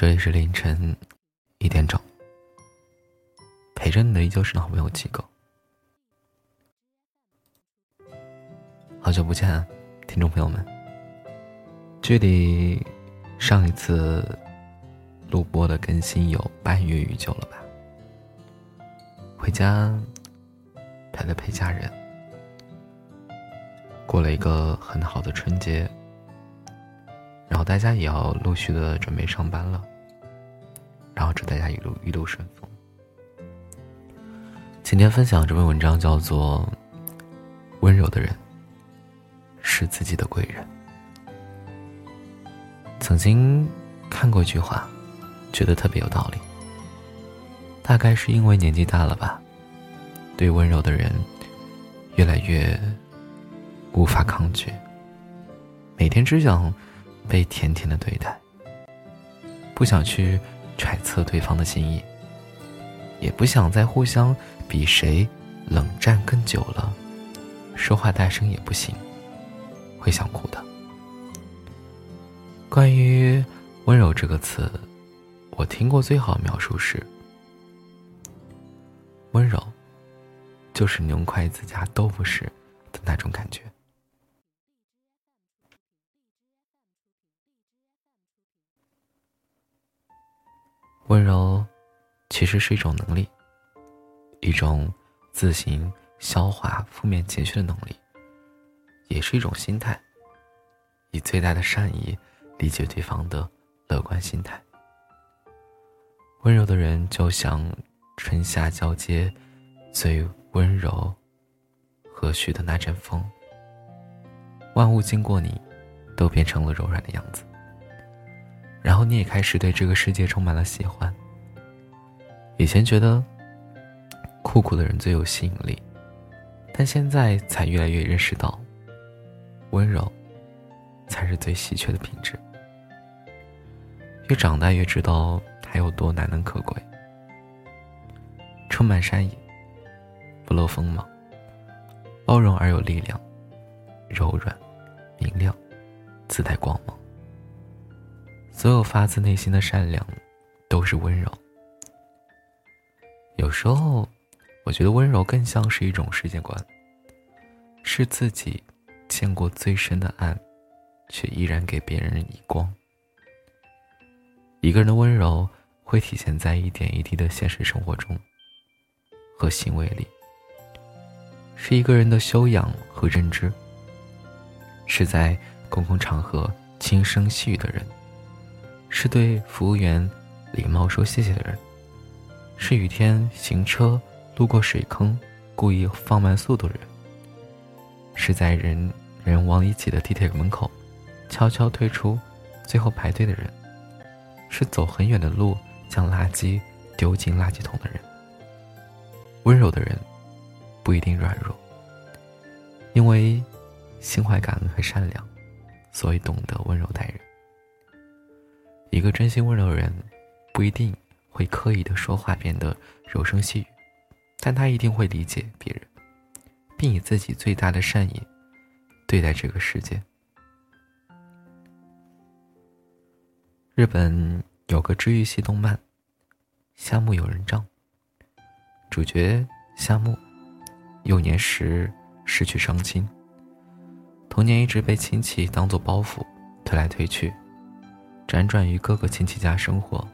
这里是凌晨一点整，陪着你的依旧是好朋友几个。好久不见，听众朋友们。距离上一次录播的更新有半月余久了吧？回家陪了陪家人，过了一个很好的春节。然后大家也要陆续的准备上班了，然后祝大家一路一路顺风。今天分享这篇文章叫做《温柔的人是自己的贵人》。曾经看过一句话，觉得特别有道理。大概是因为年纪大了吧，对温柔的人越来越无法抗拒，每天只想。被甜甜的对待，不想去揣测对方的心意，也不想再互相比谁冷战更久了，说话大声也不行，会想哭的。关于温柔这个词，我听过最好描述是：温柔，就是你用筷子夹豆腐时的那种感觉。温柔，其实是一种能力，一种自行消化负面情绪的能力，也是一种心态。以最大的善意理解对方的乐观心态。温柔的人就像春夏交接最温柔和煦的那阵风，万物经过你，都变成了柔软的样子。然后你也开始对这个世界充满了喜欢。以前觉得酷酷的人最有吸引力，但现在才越来越认识到，温柔才是最稀缺的品质。越长大越知道它有多难能可贵。充满善意，不露锋芒，包容而有力量，柔软，明亮，自带光芒。所有发自内心的善良，都是温柔。有时候，我觉得温柔更像是一种世界观，是自己见过最深的暗，却依然给别人以光。一个人的温柔会体现在一点一滴的现实生活中和行为里，是一个人的修养和认知，是在公共场合轻声细语的人。是对服务员礼貌说谢谢的人，是雨天行车路过水坑故意放慢速度的人，是在人人往里挤的地铁门口悄悄退出最后排队的人，是走很远的路将垃圾丢进垃圾桶的人。温柔的人不一定软弱，因为心怀感恩和善良，所以懂得温柔待人。一个真心温柔的人，不一定会刻意的说话变得柔声细语，但他一定会理解别人，并以自己最大的善意对待这个世界。日本有个治愈系动漫《夏目友人帐》，主角夏目幼年时失去双亲，童年一直被亲戚当做包袱推来推去。辗转于各个亲戚家生活，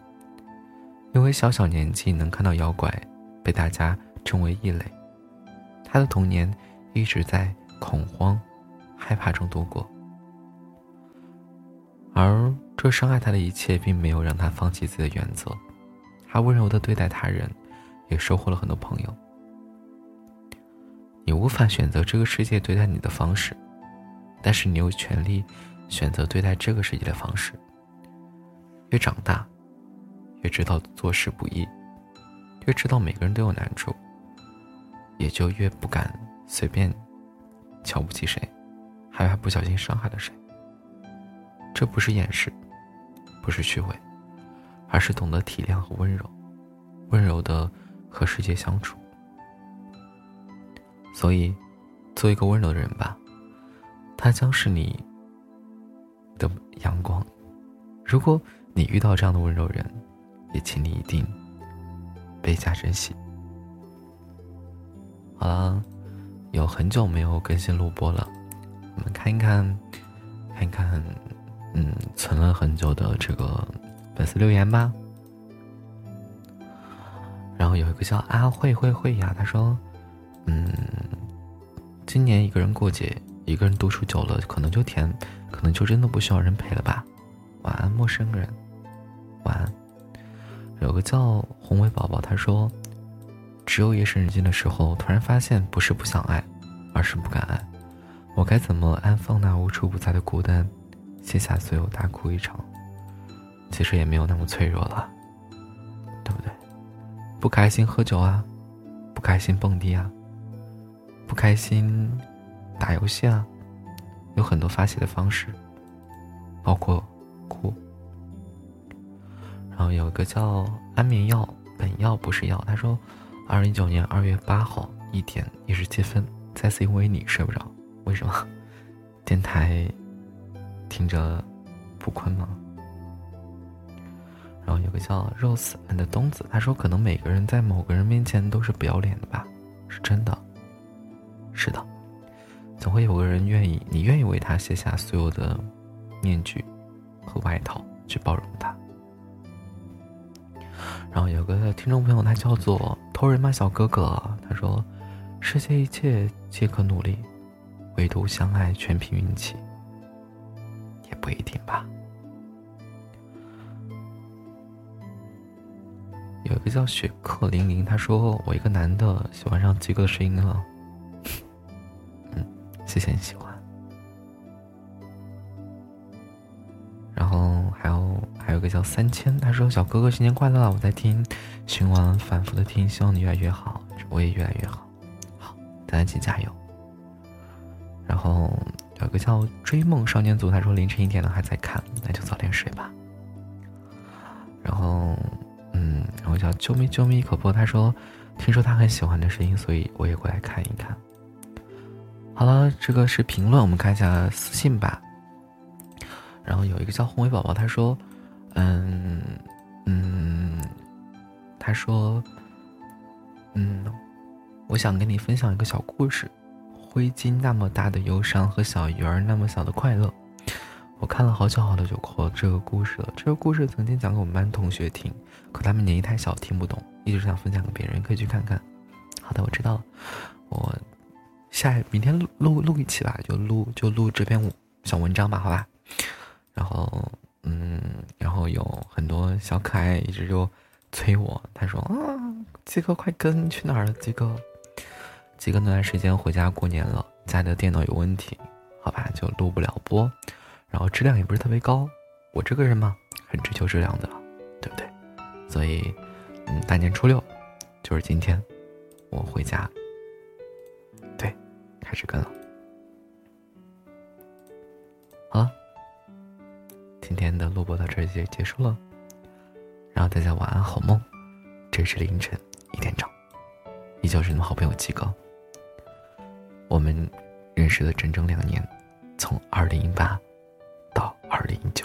因为小小年纪能看到妖怪，被大家称为异类。他的童年一直在恐慌、害怕中度过，而这伤害他的一切，并没有让他放弃自己的原则。他温柔的对待他人，也收获了很多朋友。你无法选择这个世界对待你的方式，但是你有权利选择对待这个世界的方式。越长大，越知道做事不易，越知道每个人都有难处，也就越不敢随便瞧不起谁，害怕不小心伤害了谁。这不是掩饰，不是虚伪，而是懂得体谅和温柔，温柔的和世界相处。所以，做一个温柔的人吧，他将是你的阳光。如果。你遇到这样的温柔人，也请你一定倍加珍惜。好了，有很久没有更新录播了，我们看一看，看一看，嗯，存了很久的这个粉丝留言吧。然后有一个叫阿慧慧慧呀，他说，嗯，今年一个人过节，一个人独处久了，可能就甜，可能就真的不需要人陪了吧。晚安，陌生人。晚安。有个叫宏伟宝宝，他说。只有夜深人静的时候，突然发现不是不想爱，而是不敢爱。我该怎么安放那无处不在的孤单，卸下所有大哭一场？其实也没有那么脆弱了，对不对？不开心喝酒啊，不开心蹦迪啊，不开心打游戏啊，有很多发泄的方式，包括哭。然后有一个叫安眠药，本药不是药，他说。二零一九年二月八号一点一十七分，再次因为你睡不着，为什么？电台听着不困吗？然后有个叫 Rose and 冬子，他说可能每个人在某个人面前都是不要脸的吧，是真的。是的，总会有个人愿意，你愿意为他卸下所有的面具和外套去包容他。然后有个听众朋友，他叫做偷人吗小哥哥，他说：“世界一切皆可努力，唯独相爱全凭运气。”也不一定吧。有一个叫雪克零零，他说：“我一个男的喜欢上鸡哥的声音了。”嗯，谢谢你喜欢。有。个叫三千，他说：“小哥哥新年快乐！我在听，循环反复的听，希望你越来越好，我也越来越好。好，大家一起加油。”然后有个叫追梦少年组，他说：“凌晨一点了还在看，那就早点睡吧。”然后，嗯，然后叫啾咪啾咪可波，他说：“听说他很喜欢的声音，所以我也过来看一看。”好了，这个是评论，我们看一下私信吧。然后有一个叫宏伟宝宝，他说。嗯嗯，他说，嗯，我想跟你分享一个小故事，灰烬那么大的忧伤和小鱼儿那么小的快乐。我看了好久好久就过这个故事了。这个故事曾经讲给我们班同学听，可他们年纪太小听不懂，一直想分享给别人，可以去看看。好的，我知道了。我下明天录录录一期吧，就录就录这篇小文章吧，好吧。然后。嗯，然后有很多小可爱一直就催我，他说啊，鸡哥快跟去哪儿了？鸡哥，鸡哥那段时间回家过年了，家的电脑有问题，好吧，就录不了播，然后质量也不是特别高。我这个人嘛，很追求质量的，对不对？所以，嗯，大年初六就是今天，我回家，对，开始跟了，今天的录播到这就结束了，然后大家晚安好梦。这是凌晨一点整，依旧是你们好朋友七哥。我们认识了整整两年，从二零一八到二零一。